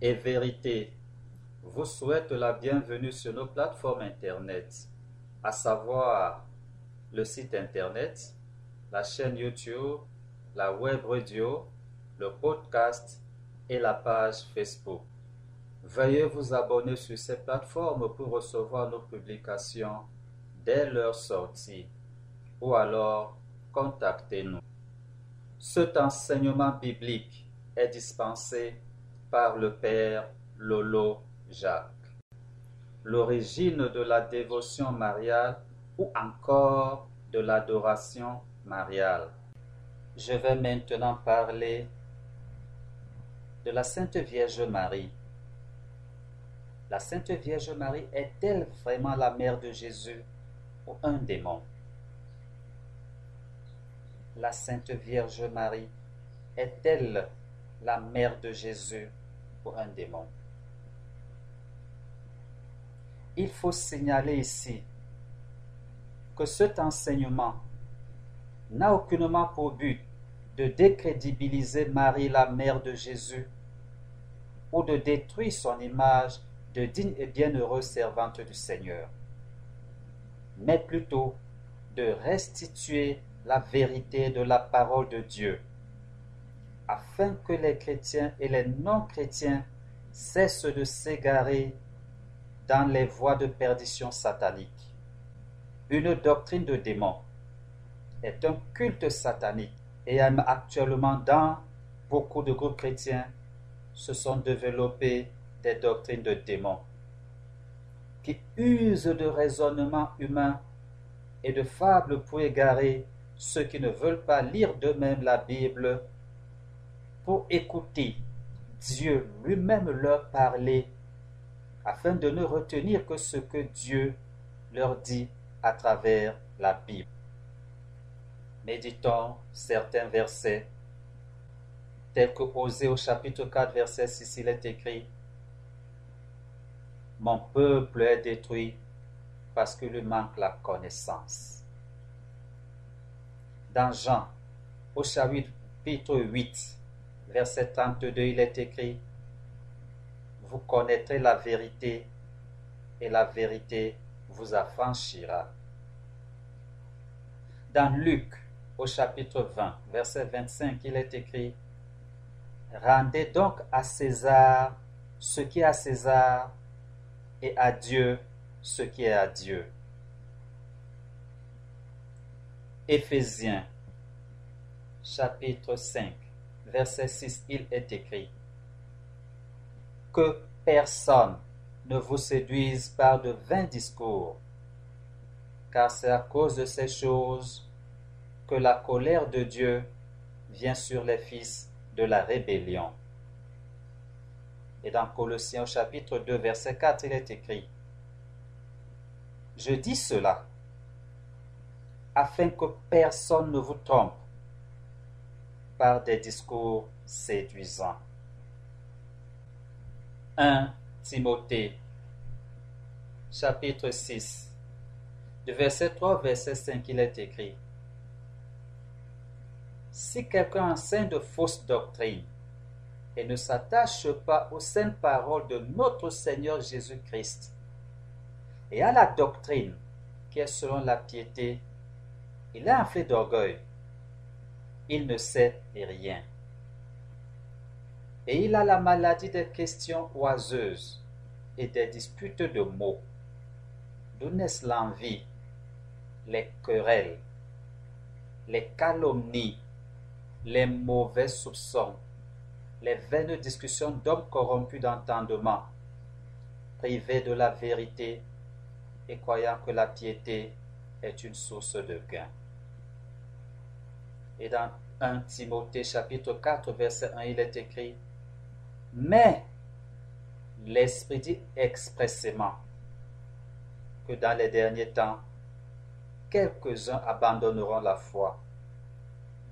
et vérité vous souhaite la bienvenue sur nos plateformes Internet, à savoir le site Internet, la chaîne YouTube, la web radio, le podcast et la page Facebook. Veuillez vous abonner sur ces plateformes pour recevoir nos publications dès leur sortie ou alors contactez-nous. Cet enseignement biblique est dispensé par le Père Lolo Jacques. L'origine de la dévotion mariale ou encore de l'adoration mariale. Je vais maintenant parler de la Sainte Vierge Marie. La Sainte Vierge Marie est-elle vraiment la mère de Jésus ou un démon? La Sainte Vierge Marie est-elle la mère de Jésus ou un démon. Il faut signaler ici que cet enseignement n'a aucunement pour but de décrédibiliser Marie, la mère de Jésus, ou de détruire son image de digne et bienheureuse servante du Seigneur, mais plutôt de restituer la vérité de la parole de Dieu, afin que les chrétiens et les non-chrétiens cessent de s'égarer dans les voies de perdition satanique. Une doctrine de démon est un culte satanique et actuellement dans beaucoup de groupes chrétiens se sont développés des doctrines de démons qui usent de raisonnement humain et de fables pour égarer ceux qui ne veulent pas lire d'eux-mêmes la Bible écouter Dieu lui-même leur parler afin de ne retenir que ce que Dieu leur dit à travers la Bible. Méditons certains versets, tels que Osée au chapitre 4, verset 6, il est écrit Mon peuple est détruit parce que lui manque la connaissance. Dans Jean, au chapitre 8, verset 32, il est écrit Vous connaîtrez la vérité et la vérité vous affranchira. Dans Luc, au chapitre 20, verset 25, il est écrit Rendez donc à César ce qui est à César et à Dieu ce qui est à Dieu. Éphésiens, chapitre 5, verset 6, il est écrit. Que personne ne vous séduise par de vains discours, car c'est à cause de ces choses que la colère de Dieu vient sur les fils de la rébellion. Et dans Colossiens chapitre 2 verset 4, il est écrit, Je dis cela afin que personne ne vous trompe par des discours séduisants. 1 Timothée chapitre 6 de verset 3 verset 5 il est écrit si quelqu'un enseigne de fausses doctrines et ne s'attache pas aux saintes paroles de notre Seigneur Jésus-Christ et à la doctrine qui est selon la piété, il a un fait d'orgueil. Il ne sait rien. Et il a la maladie des questions oiseuses et des disputes de mots. D'où naissent l'envie, les querelles, les calomnies, les mauvais soupçons, les vaines discussions d'hommes corrompus d'entendement, privés de la vérité et croyant que la piété est une source de gain. 1 Timothée chapitre 4 verset 1, il est écrit, Mais l'Esprit dit expressément que dans les derniers temps, quelques-uns abandonneront la foi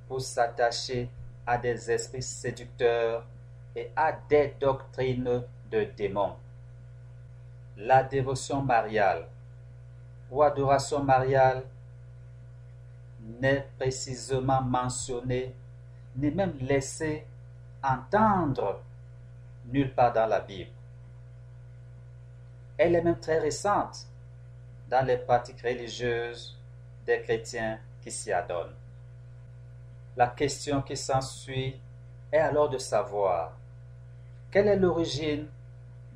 pour s'attacher à des esprits séducteurs et à des doctrines de démons. La dévotion mariale ou adoration mariale n'est précisément mentionnée ni même laissée entendre nulle part dans la Bible. Elle est même très récente dans les pratiques religieuses des chrétiens qui s'y adonnent. La question qui s'ensuit est alors de savoir quelle est l'origine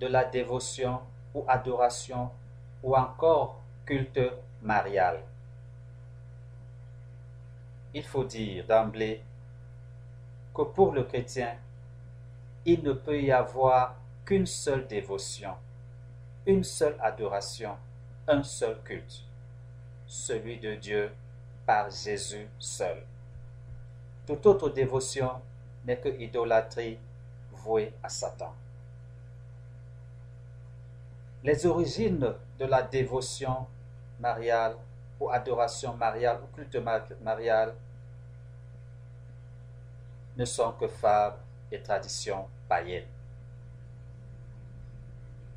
de la dévotion ou adoration ou encore culte marial. Il faut dire d'emblée que pour le chrétien, il ne peut y avoir qu'une seule dévotion, une seule adoration, un seul culte, celui de Dieu par Jésus seul. Toute autre dévotion n'est que idolâtrie vouée à Satan. Les origines de la dévotion mariale ou adoration mariale ou culte marial ne sont que fables et traditions païennes.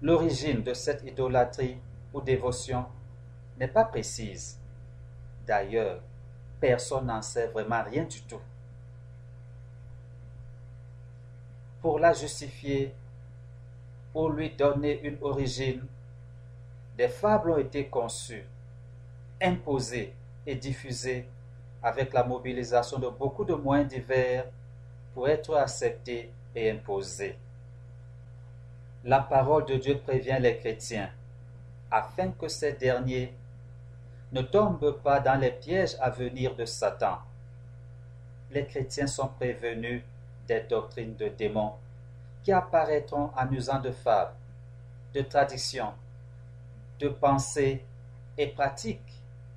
L'origine de cette idolâtrie ou dévotion n'est pas précise. D'ailleurs, personne n'en sait vraiment rien du tout. Pour la justifier, pour lui donner une origine, des fables ont été conçues, imposées et diffusées avec la mobilisation de beaucoup de moyens divers pour être acceptées et imposées. La parole de Dieu prévient les chrétiens afin que ces derniers ne tombent pas dans les pièges à venir de Satan. Les chrétiens sont prévenus des doctrines de démons qui apparaîtront en usant de fables, de traditions, de pensées et pratiques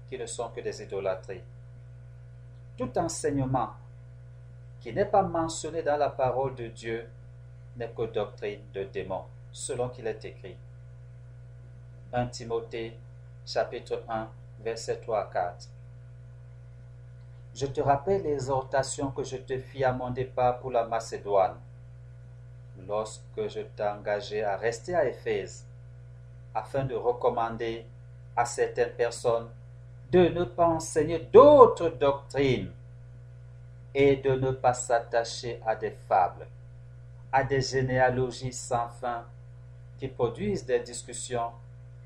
qui ne sont que des idolâtries. Tout enseignement qui n'est pas mentionné dans la parole de Dieu n'est que doctrine de démons, selon qu'il est écrit. 1 Timothée chapitre 1 verset 3 à 4. Je te rappelle l'exhortation que je te fis à mon départ pour la Macédoine, lorsque je t'ai engagé à rester à Éphèse, afin de recommander à certaines personnes de ne pas enseigner d'autres doctrines et de ne pas s'attacher à des fables, à des généalogies sans fin qui produisent des discussions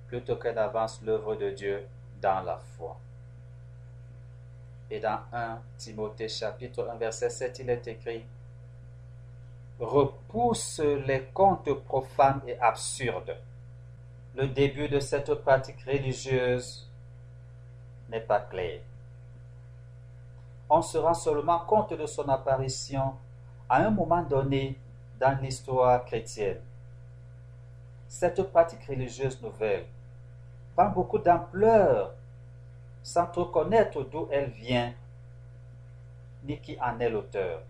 plutôt qu'elle avance l'œuvre de Dieu dans la foi. Et dans 1 Timothée chapitre 1 verset 7, il est écrit Repousse les contes profanes et absurdes. Le début de cette pratique religieuse n'est pas clair. On se rend seulement compte de son apparition à un moment donné dans l'histoire chrétienne. Cette pratique religieuse nouvelle prend beaucoup d'ampleur sans trop connaître d'où elle vient ni qui en est l'auteur.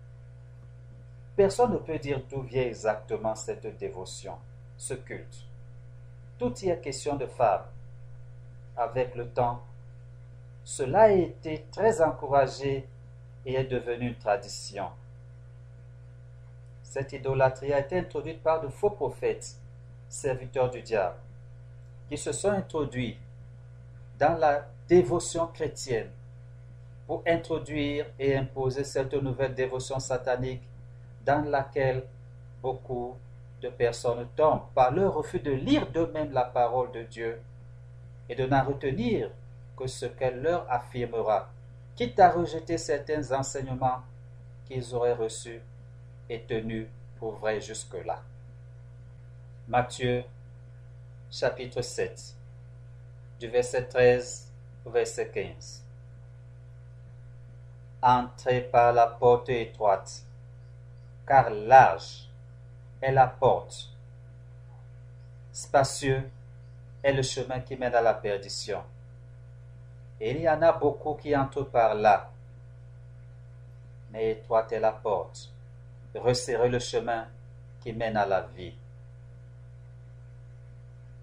Personne ne peut dire d'où vient exactement cette dévotion, ce culte. Tout y est question de fable. Avec le temps, cela a été très encouragé et est devenu une tradition. Cette idolâtrie a été introduite par de faux prophètes, serviteurs du diable, qui se sont introduits dans la dévotion chrétienne pour introduire et imposer cette nouvelle dévotion satanique dans laquelle beaucoup de personnes tombent par leur refus de lire d'eux-mêmes la parole de Dieu et de n'en retenir que ce qu'elle leur affirmera, quitte à rejeter certains enseignements qu'ils auraient reçus et tenus pour vrais jusque-là. Matthieu chapitre 7, du verset 13 au verset 15. Entrez par la porte étroite, car large est la porte, spacieux est le chemin qui mène à la perdition. Il y en a beaucoup qui entrent par là. Mais étroite est la porte, resserrez le chemin qui mène à la vie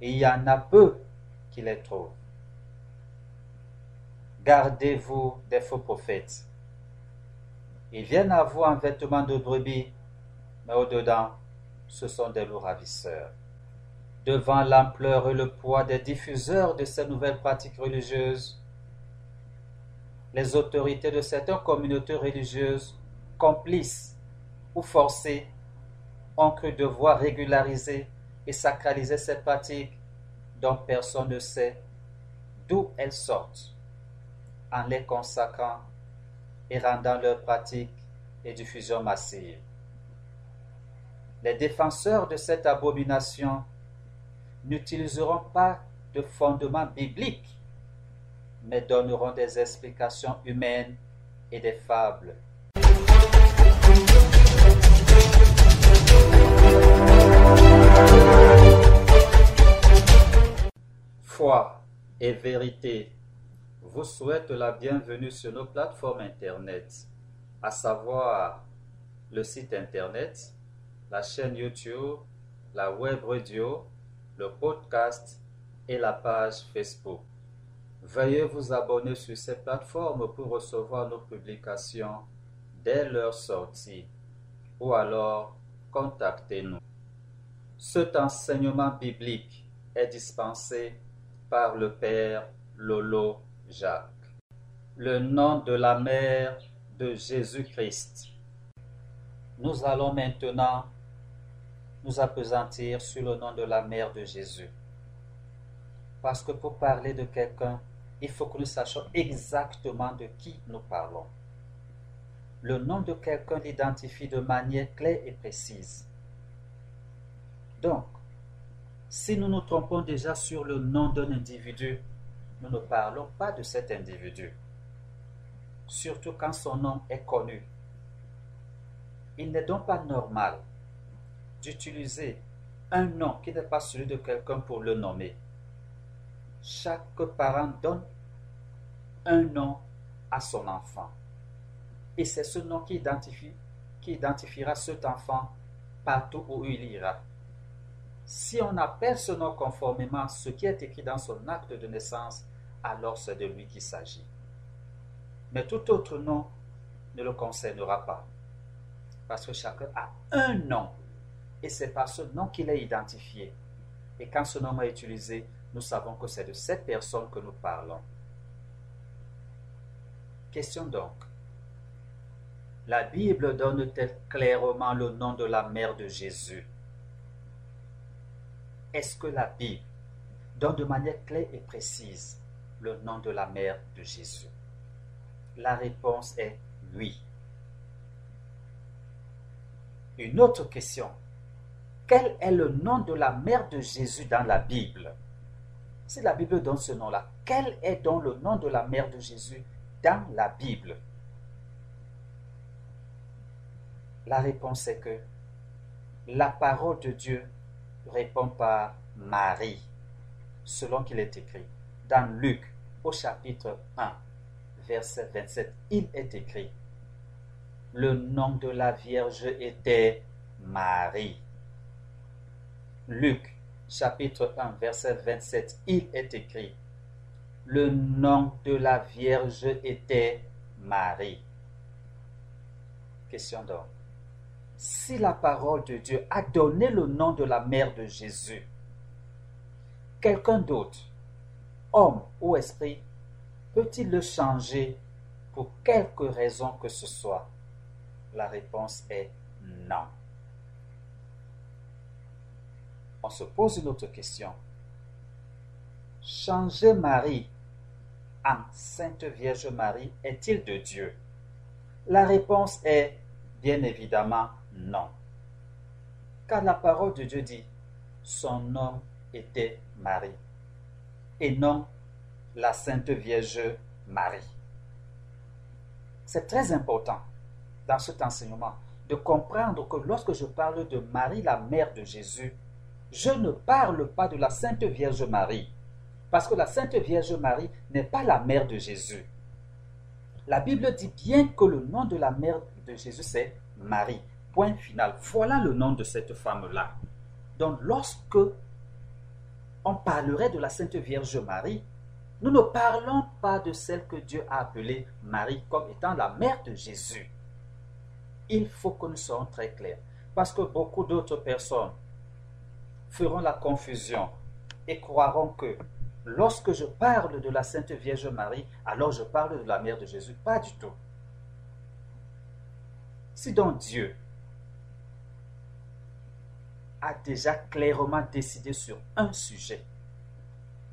il y en a peu qui les trouvent. Gardez-vous des faux prophètes. Ils viennent à vous en vêtements de brebis, mais au-dedans, ce sont des loups ravisseurs. Devant l'ampleur et le poids des diffuseurs de ces nouvelles pratiques religieuses, les autorités de certaines communautés religieuses, complices ou forcées, ont cru devoir régulariser et sacraliser ces pratiques dont personne ne sait d'où elles sortent, en les consacrant et rendant leur pratique et diffusion massive. Les défenseurs de cette abomination n'utiliseront pas de fondements bibliques, mais donneront des explications humaines et des fables. Foi et vérité vous souhaitent la bienvenue sur nos plateformes Internet, à savoir le site Internet, la chaîne YouTube, la web radio, le podcast et la page Facebook. Veuillez vous abonner sur ces plateformes pour recevoir nos publications dès leur sortie ou alors contactez-nous. Cet enseignement biblique est dispensé par le Père Lolo Jacques. Le nom de la mère de Jésus-Christ. Nous allons maintenant nous appesantir sur le nom de la mère de Jésus. Parce que pour parler de quelqu'un, il faut que nous sachions exactement de qui nous parlons. Le nom de quelqu'un l'identifie de manière claire et précise. Donc, si nous nous trompons déjà sur le nom d'un individu, nous ne parlons pas de cet individu, surtout quand son nom est connu. Il n'est donc pas normal d'utiliser un nom qui n'est pas celui de quelqu'un pour le nommer. Chaque parent donne un nom à son enfant. Et c'est ce nom qui, identifie, qui identifiera cet enfant partout où il ira. Si on appelle ce nom conformément à ce qui est écrit dans son acte de naissance, alors c'est de lui qu'il s'agit. Mais tout autre nom ne le concernera pas. Parce que chacun a un nom. Et c'est par ce nom qu'il est identifié. Et quand ce nom est utilisé, nous savons que c'est de cette personne que nous parlons. Question donc. La Bible donne-t-elle clairement le nom de la mère de Jésus? Est-ce que la Bible donne de manière claire et précise le nom de la mère de Jésus? La réponse est oui. Une autre question. Quel est le nom de la mère de Jésus dans la Bible? Si la Bible donne ce nom-là, quel est donc le nom de la mère de Jésus dans la Bible? La réponse est que la parole de Dieu répond par Marie, selon qu'il est écrit. Dans Luc, au chapitre 1, verset 27, il est écrit, Le nom de la Vierge était Marie. Luc, chapitre 1, verset 27, il est écrit, le nom de la Vierge était Marie. Question donc. Si la parole de Dieu a donné le nom de la mère de Jésus, quelqu'un d'autre, homme ou esprit, peut-il le changer pour quelque raison que ce soit? La réponse est non. On se pose une autre question. Changer Marie en Sainte Vierge Marie est-il de Dieu? La réponse est bien évidemment non. Car la parole de Dieu dit, son nom était Marie, et non la Sainte Vierge Marie. C'est très important dans cet enseignement de comprendre que lorsque je parle de Marie, la mère de Jésus, je ne parle pas de la Sainte Vierge Marie, parce que la Sainte Vierge Marie n'est pas la mère de Jésus. La Bible dit bien que le nom de la mère de Jésus, c'est Marie. Point final. Voilà le nom de cette femme-là. Donc lorsque on parlerait de la Sainte Vierge Marie, nous ne parlons pas de celle que Dieu a appelée Marie comme étant la mère de Jésus. Il faut que nous soyons très clairs. Parce que beaucoup d'autres personnes feront la confusion et croiront que Lorsque je parle de la Sainte Vierge Marie, alors je parle de la mère de Jésus. Pas du tout. Si donc Dieu a déjà clairement décidé sur un sujet,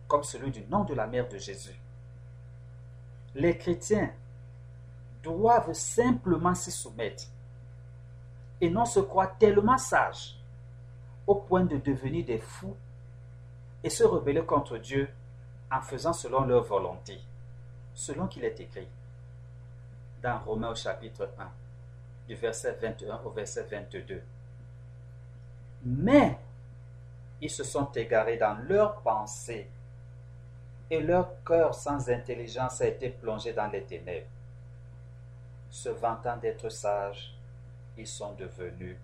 comme celui du nom de la mère de Jésus. Les chrétiens doivent simplement s'y soumettre et non se croire tellement sages au point de devenir des fous et se rebeller contre Dieu en faisant selon leur volonté, selon qu'il est écrit dans Romains au chapitre 1, du verset 21 au verset 22. Mais ils se sont égarés dans leurs pensées et leur cœur sans intelligence a été plongé dans les ténèbres. Se vantant d'être sages, ils sont devenus.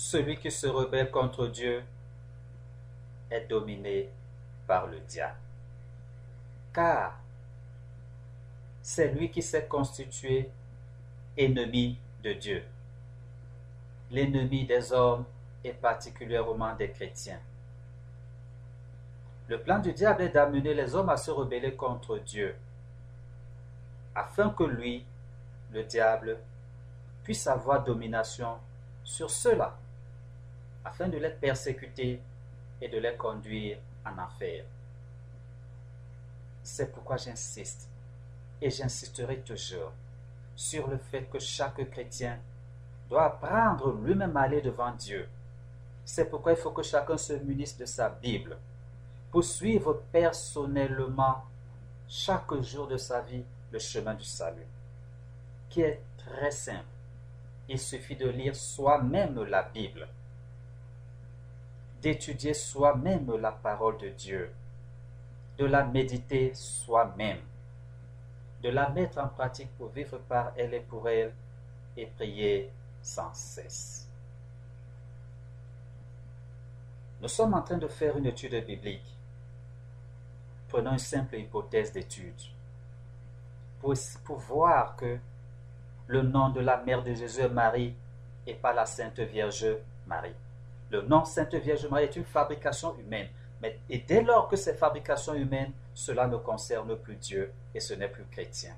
Celui qui se rebelle contre Dieu est dominé par le diable. Car c'est lui qui s'est constitué ennemi de Dieu, l'ennemi des hommes et particulièrement des chrétiens. Le plan du diable est d'amener les hommes à se rebeller contre Dieu, afin que lui, le diable, puisse avoir domination sur ceux-là, afin de les persécuter et de les conduire en enfer. C'est pourquoi j'insiste, et j'insisterai toujours, sur le fait que chaque chrétien doit apprendre lui-même à aller devant Dieu. C'est pourquoi il faut que chacun se munisse de sa Bible pour suivre personnellement chaque jour de sa vie le chemin du salut, qui est très simple. Il suffit de lire soi-même la Bible, d'étudier soi-même la parole de Dieu, de la méditer soi-même, de la mettre en pratique pour vivre par elle et pour elle, et prier sans cesse. Nous sommes en train de faire une étude biblique Prenons une simple hypothèse d'étude pour, voir que le nom de la mère de Jésus Marie et pas la Sainte Vierge Marie. Le nom Sainte Vierge Marie est une fabrication humaine. Mais, et dès lors que c'est fabrication humaine, cela ne concerne plus Dieu et ce n'est plus chrétien.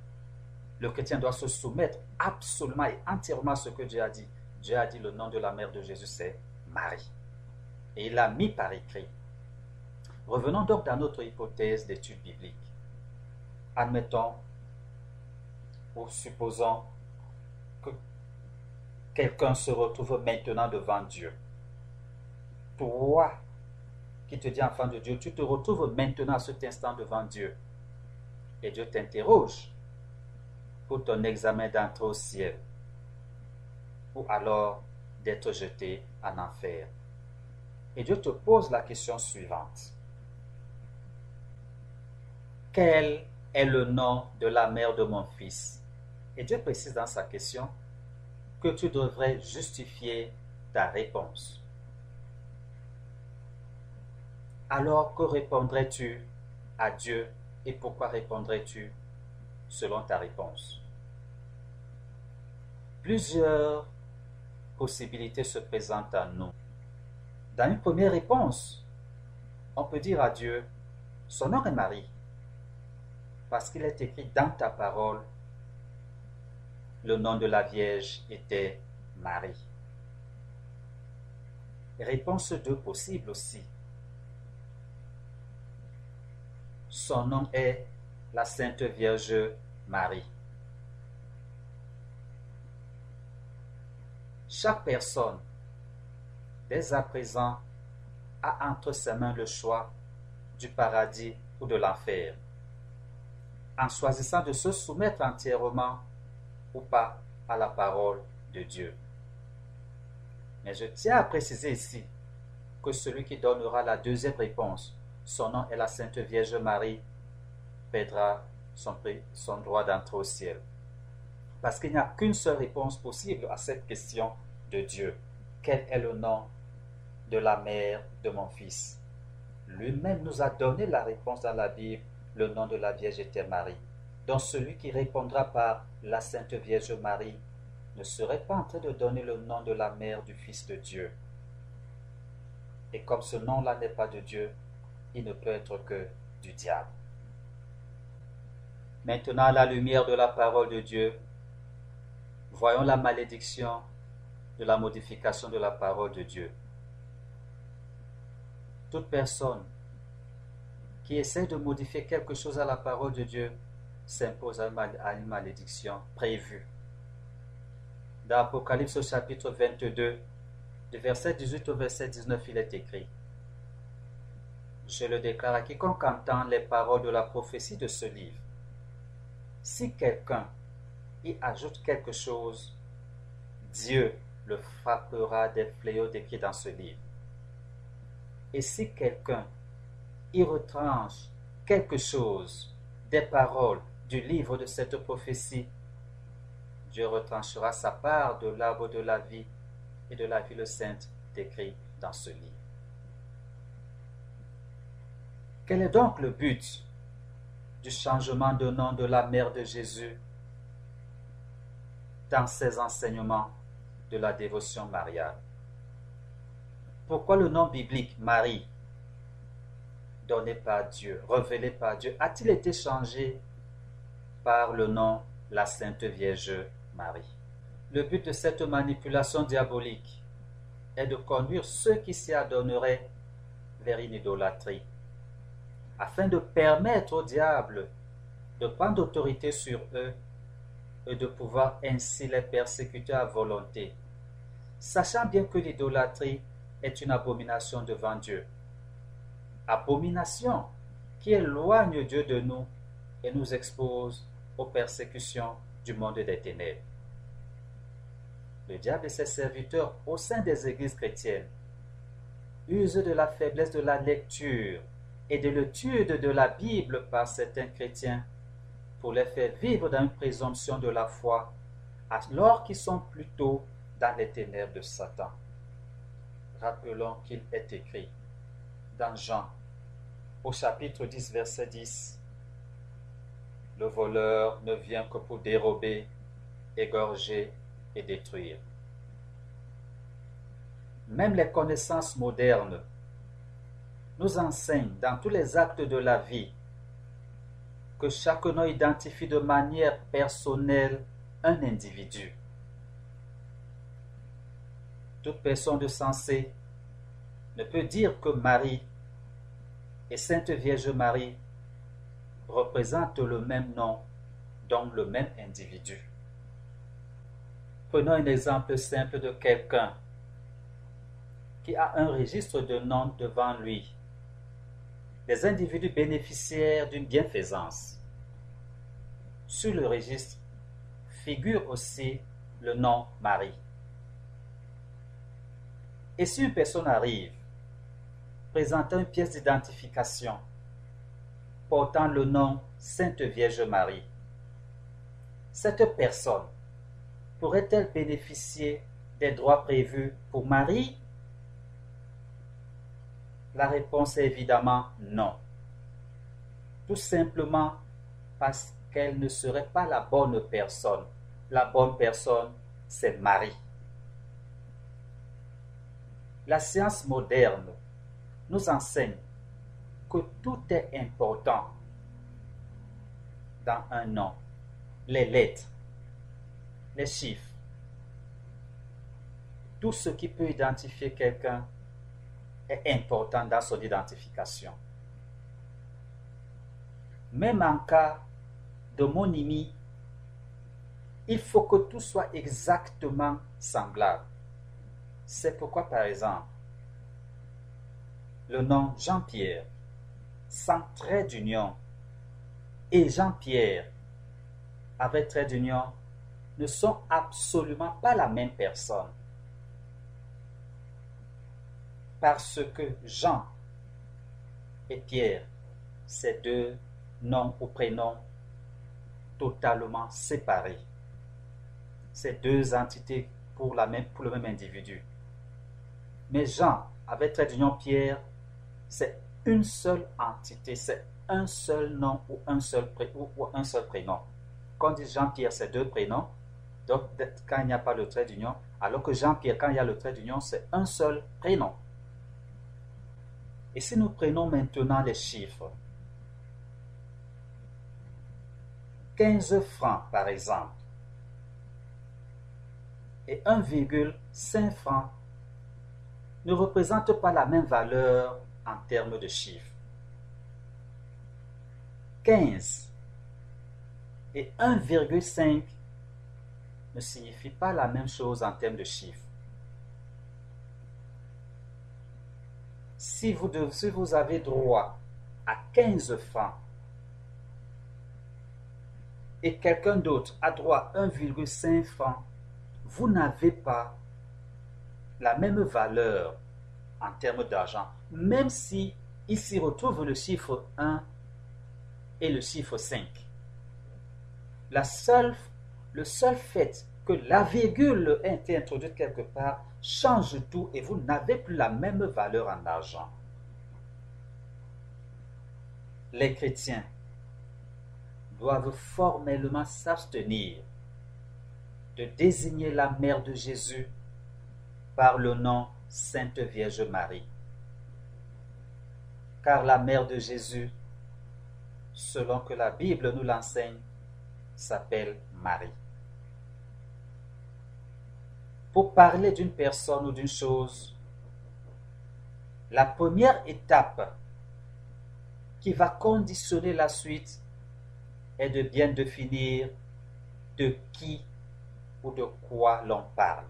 Le chrétien doit se soumettre absolument et entièrement à ce que Dieu a dit. Dieu a dit le nom de la mère de Jésus, c'est Marie. Et il l'a mis par écrit. Revenons donc dans notre hypothèse d'étude biblique. Admettons ou supposons que quelqu'un se retrouve maintenant devant Dieu. Toi qui te dis enfant de Dieu, tu te retrouves maintenant à cet instant devant Dieu. Et Dieu t'interroge pour ton examen d'entrée au ciel ou alors d'être jeté en enfer. Et Dieu te pose la question suivante. Quel est le nom de la mère de mon fils? Et Dieu précise dans sa question que tu devrais justifier ta réponse. Alors que répondrais-tu à Dieu et pourquoi répondrais-tu selon ta réponse? Plusieurs possibilités se présentent à nous. Dans une première réponse, on peut dire à Dieu, son nom est Marie parce qu'il est écrit dans ta parole, le nom de la Vierge était Marie. Réponse 2 possible aussi. Son nom est la Sainte Vierge Marie. Chaque personne, dès à présent, a entre ses mains le choix du paradis ou de l'enfer en choisissant de se soumettre entièrement ou pas à la parole de Dieu. Mais je tiens à préciser ici que celui qui donnera la deuxième réponse, son nom est la Sainte Vierge Marie, perdra son, son droit d'entrer au ciel. Parce qu'il n'y a qu'une seule réponse possible à cette question de Dieu. Quel est le nom de la mère de mon fils? Lui-même nous a donné la réponse dans la Bible le nom de la Vierge était Marie. Donc celui qui répondra par la Sainte Vierge Marie ne serait pas en train de donner le nom de la mère du Fils de Dieu. Et comme ce nom-là n'est pas de Dieu, il ne peut être que du diable. Maintenant, à la lumière de la parole de Dieu, voyons la malédiction de la modification de la parole de Dieu. Toute personne qui essaie de modifier quelque chose à la parole de Dieu s'impose à une malédiction prévue. Dans Apocalypse au chapitre 22, du verset 18 au verset 19, il est écrit Je le déclare à quiconque entend les paroles de la prophétie de ce livre. Si quelqu'un y ajoute quelque chose, Dieu le frappera des fléaux décrits dans ce livre. Et si quelqu'un y retranche quelque chose des paroles du livre de cette prophétie, Dieu retranchera sa part de l'arbre de la vie et de la ville sainte décrit dans ce livre. Quel est donc le but du changement de nom de la mère de Jésus dans ses enseignements de la dévotion mariale? Pourquoi le nom biblique Marie, donné par Dieu, révélé par Dieu, a-t-il été changé par le nom la Sainte Vierge Marie? Le but de cette manipulation diabolique est de conduire ceux qui s'y adonneraient vers une idolâtrie, afin de permettre au diable de prendre autorité sur eux et de pouvoir ainsi les persécuter à volonté, sachant bien que l'idolâtrie est une abomination devant Dieu. Abomination qui éloigne Dieu de nous et nous expose aux persécutions du monde des ténèbres. Le diable et ses serviteurs au sein des églises chrétiennes usent de la faiblesse de la lecture et de l'étude de la Bible par certains chrétiens pour les faire vivre dans une présomption de la foi alors qu'ils sont plutôt dans les ténèbres de Satan. Rappelons qu'il est écrit dans Jean au chapitre 10 verset 10 le voleur ne vient que pour dérober, égorger et détruire. Même les connaissances modernes nous enseignent dans tous les actes de la vie que chacun identifie de manière personnelle un individu. Toute personne de sensé ne peut dire que Marie et Sainte Vierge Marie représentent le même nom, donc le même individu. Prenons un exemple simple de quelqu'un qui a un registre de noms devant lui. Les individus bénéficiaires d'une bienfaisance. Sur le registre figure aussi le nom Marie. Et si une personne arrive présentant une pièce d'identification portant le nom Sainte Vierge Marie. Cette personne pourrait-elle bénéficier des droits prévus pour Marie La réponse est évidemment non. Tout simplement parce qu'elle ne serait pas la bonne personne. La bonne personne, c'est Marie. La science moderne nous enseigne que tout est important dans un nom. Les lettres, les chiffres, tout ce qui peut identifier quelqu'un est important dans son identification. Même en cas de monimie, il faut que tout soit exactement semblable. C'est pourquoi, par exemple, le nom Jean-Pierre sans trait d'union et Jean-Pierre avec trait d'union ne sont absolument pas la même personne. Parce que Jean et Pierre, ces deux noms ou prénoms totalement séparés. Ces deux entités pour, le même individu. Mais Jean, avec trait d'union Pierre, c'est une seule entité, c'est un seul nom ou un seul, ou, un seul prénom. Quand on dit Jean-Pierre, c'est deux prénoms. Donc, quand il n'y a pas le trait d'union, alors que Jean-Pierre, quand il y a le trait d'union, c'est un seul prénom. Et si nous prenons maintenant les chiffres, 15 francs par exemple, et 1,5 francs ne représentent pas la même valeur en termes de chiffres. 15 et 1,5 ne signifient pas la même chose en termes de chiffres. Si vous, avez droit à 15 francs et quelqu'un d'autre a droit à 1,5 francs, vous n'avez pas la même valeur en termes d'argent, même si ici retrouve le chiffre 1 et le chiffre 5. La seule, le seul fait que la virgule ait été introduite quelque part change tout et vous n'avez plus la même valeur en argent. Les chrétiens doivent formellement s'abstenir de désigner la mère de Jésus par le nom Sainte Vierge Marie. Car la mère de Jésus, selon que la Bible nous l'enseigne, s'appelle Marie. Pour parler d'une personne ou d'une chose, la première étape qui va conditionner la suite est de bien définir de qui ou de quoi l'on parle.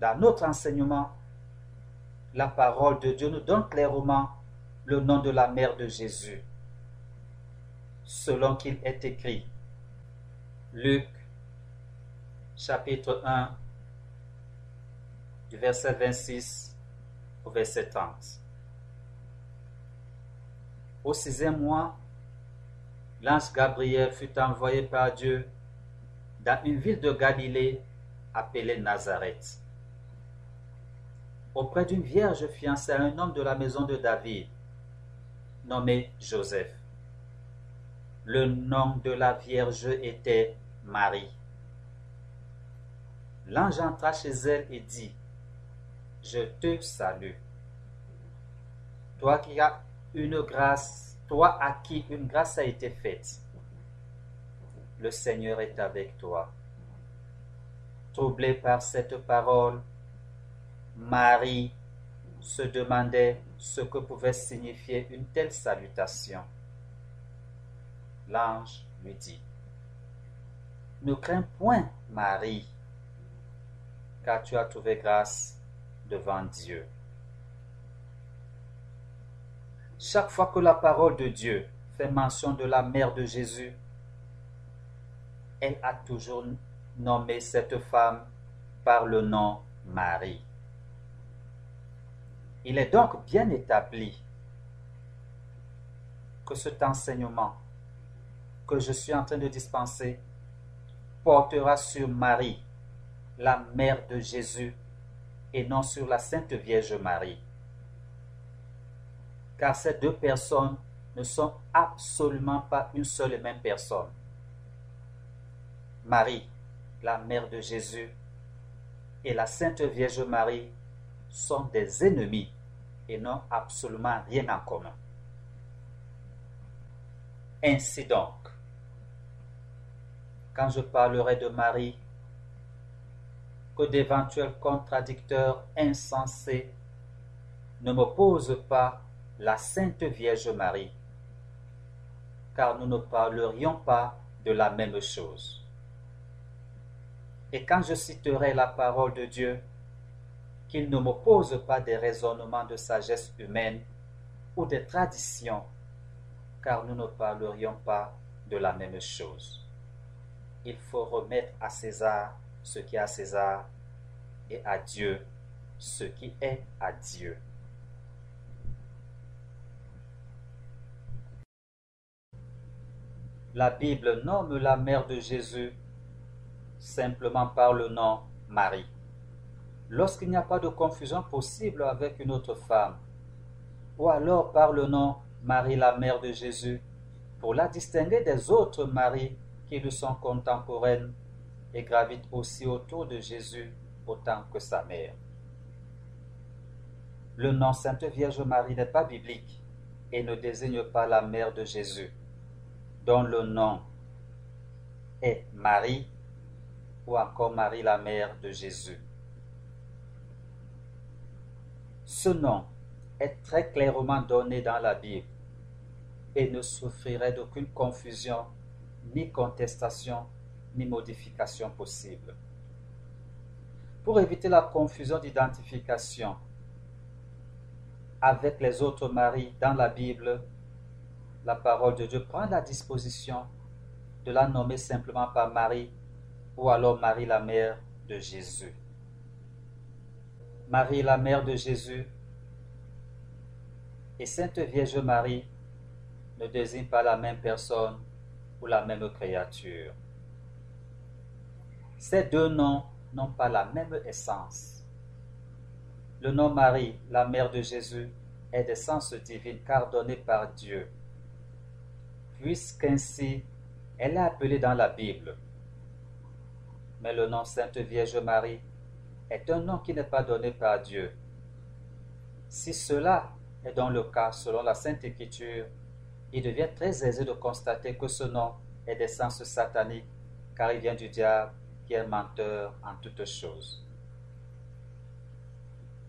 Dans notre enseignement, la parole de Dieu nous donne clairement le nom de la mère de Jésus, selon qu'il est écrit. Chapitre 1 du verset 26 au verset 30. Au sixième mois, l'ange Gabriel fut envoyé par Dieu dans une ville de Galilée appelée Nazareth, auprès d'une vierge fiancée à un homme de la maison de David, nommé Joseph. Le nom de la vierge était Marie. L'ange entra chez elle et dit, Je te salue. Toi qui as une grâce, toi à qui une grâce a été faite. Le Seigneur est avec toi. Troublée par cette parole, Marie se demandait ce que pouvait signifier une telle salutation. L'ange lui dit, Ne crains point, Marie, car tu as trouvé grâce devant Dieu. Chaque fois que la parole de Dieu fait mention de la mère de Jésus, elle a toujours nommé cette femme par le nom Marie. Il est donc bien établi que cet enseignement que je suis en train de dispenser portera sur Marie, la mère de Jésus, et non sur la Sainte Vierge Marie. Car ces deux personnes ne sont absolument pas une seule et même personne. Marie, la mère de Jésus, et la Sainte Vierge Marie sont des ennemis et n'ont absolument rien en commun. Ainsi donc, quand je parlerai de Marie, que d'éventuels contradicteurs insensés ne m'opposent pas la Sainte Vierge Marie, car nous ne parlerions pas de la même chose. Et quand je citerai la parole de Dieu, qu'il ne m'oppose pas des raisonnements de sagesse humaine ou des traditions, car nous ne parlerions pas de la même chose. Il faut remettre à César ce qui est à César et à Dieu ce qui est à Dieu. La Bible nomme la mère de Jésus simplement par le nom Marie. Lorsqu'il n'y a pas de confusion possible avec une autre femme, ou alors par le nom Marie la mère de Jésus, pour la distinguer des autres Maries qui lui sont contemporaines et gravitent aussi autour de Jésus autant que sa mère. Le nom Sainte Vierge Marie n'est pas biblique et ne désigne pas la mère de Jésus, dont le nom est Marie, ou encore Marie la mère de Jésus. Ce nom est très clairement donné dans la Bible et ne souffrirait d'aucune confusion, ni contestation, ni modification possible. Pour éviter la confusion d'identification avec les autres maris dans la Bible, la parole de Dieu prend la disposition de la nommer simplement par Marie ou alors Marie la mère de Jésus. Marie la mère de Jésus et Sainte Vierge Marie ne désignent pas la même personne ou la même créature. Ces deux noms n'ont pas la même essence. Le nom Marie, la mère de Jésus, est d'essence divine car donné par Dieu, puisqu'ainsi elle est appelée dans la Bible. Mais le nom Sainte Vierge Marie est un nom qui n'est pas donné par Dieu. Si cela est dans le cas selon la Sainte Écriture, il devient très aisé de constater que ce nom est d'essence satanique, car il vient du diable qui menteur en toutes choses.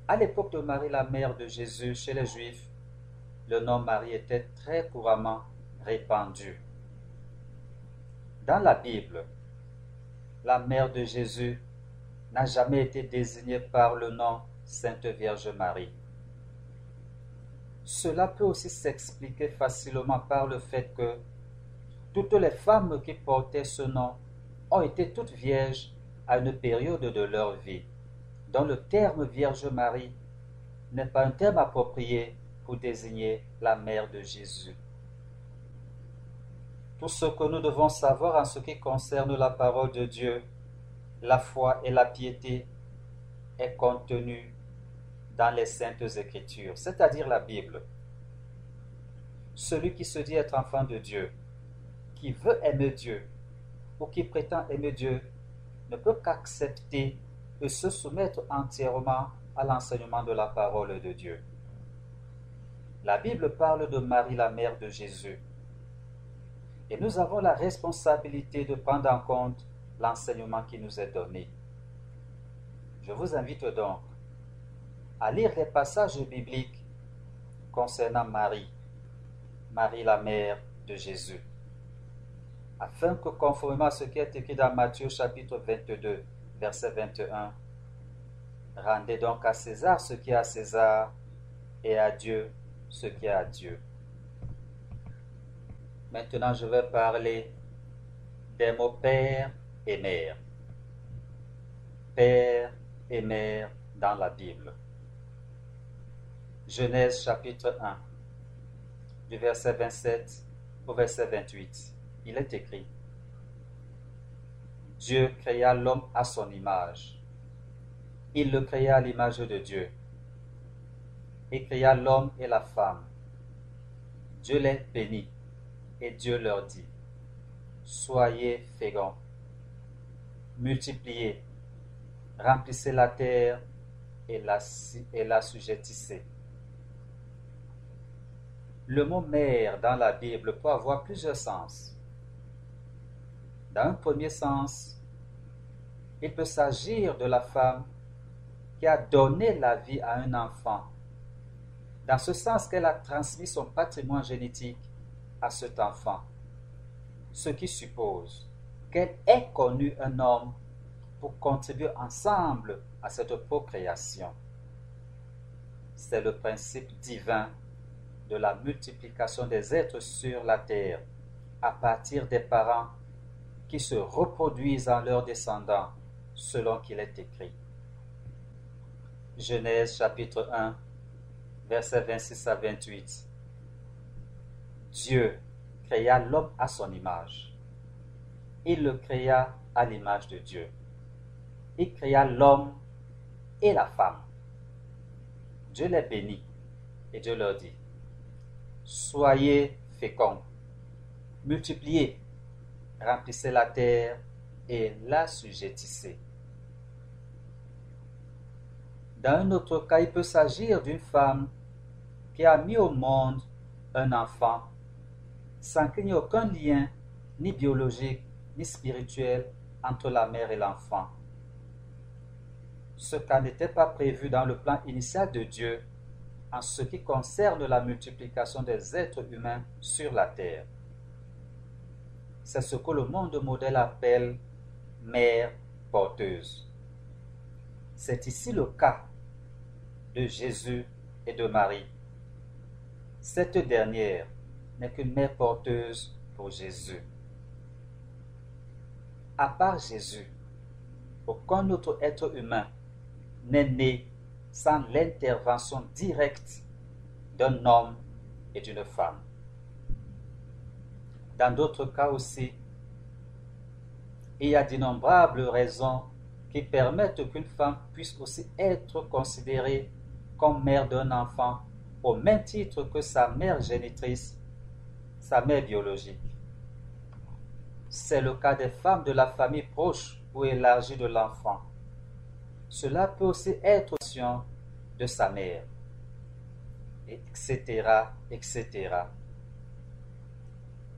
À l'époque de Marie, la mère de Jésus, chez les Juifs, le nom Marie était très couramment répandu. Dans la Bible, la mère de Jésus n'a jamais été désignée par le nom Sainte Vierge Marie. Cela peut aussi s'expliquer facilement par le fait que toutes les femmes qui portaient ce nom ont été toutes vierges à une période de leur vie, dont le terme Vierge Marie n'est pas un terme approprié pour désigner la mère de Jésus. Tout ce que nous devons savoir en ce qui concerne la parole de Dieu, la foi et la piété est contenu dans les saintes écritures, c'est-à-dire la Bible. Celui qui se dit être enfant de Dieu, qui veut aimer Dieu ou qui prétend aimer Dieu, ne peut qu'accepter et se soumettre entièrement à l'enseignement de la parole de Dieu. La Bible parle de Marie, la mère de Jésus. Et nous avons la responsabilité de prendre en compte l'enseignement qui nous est donné. Je vous invite donc à lire les passages bibliques concernant Marie, Marie la mère de Jésus, afin que conformément à ce qui est écrit dans Matthieu chapitre 22, verset 21, rendez donc à César ce qui est à César et à Dieu ce qui est à Dieu. Maintenant, je vais parler des mots père et mère. Père et mère dans la Bible. Genèse chapitre 1, du verset 27 au verset 28. Il est écrit Dieu créa l'homme à son image. Il le créa à l'image de Dieu. Et créa l'homme et la femme. Dieu les bénit et Dieu leur dit, Soyez féconds, multipliez, remplissez la terre et la, et la Le mot mère dans la Bible peut avoir plusieurs sens. Dans un premier sens, il peut s'agir de la femme qui a donné la vie à un enfant, dans ce sens qu'elle a transmis son patrimoine génétique à cet enfant, ce qui suppose qu'elle ait connu un homme pour contribuer ensemble à cette procréation. C'est le principe divin de la multiplication des êtres sur la terre à partir des parents qui se reproduisent en leurs descendants selon qu'il est écrit. Genèse chapitre 1, versets 26 à 28. Dieu créa l'homme à son image. Il le créa à l'image de Dieu. Il créa l'homme et la femme. Dieu les bénit et Dieu leur dit, Soyez féconds, multipliez, remplissez la terre et la sujettissez. Dans un autre cas, il peut s'agir d'une femme qui a mis au monde un enfant sans qu'il n'y ait aucun lien, ni biologique, ni spirituel, entre la mère et l'enfant. Ce cas n'était pas prévu dans le plan initial de Dieu en ce qui concerne la multiplication des êtres humains sur la terre. C'est ce que le monde modèle appelle mère porteuse. C'est ici le cas de Jésus et de Marie. Cette dernière n'est qu'une mère porteuse pour Jésus. À part Jésus, aucun autre être humain n'est né sans l'intervention directe d'un homme et d'une femme. Dans d'autres cas aussi, il y a d'innombrables raisons qui permettent qu'une femme puisse aussi être considérée comme mère d'un enfant au même titre que sa mère génitrice, sa mère biologique. C'est le cas des femmes de la famille proche ou élargie de l'enfant. Cela peut aussi être de sa mère, etc., etc.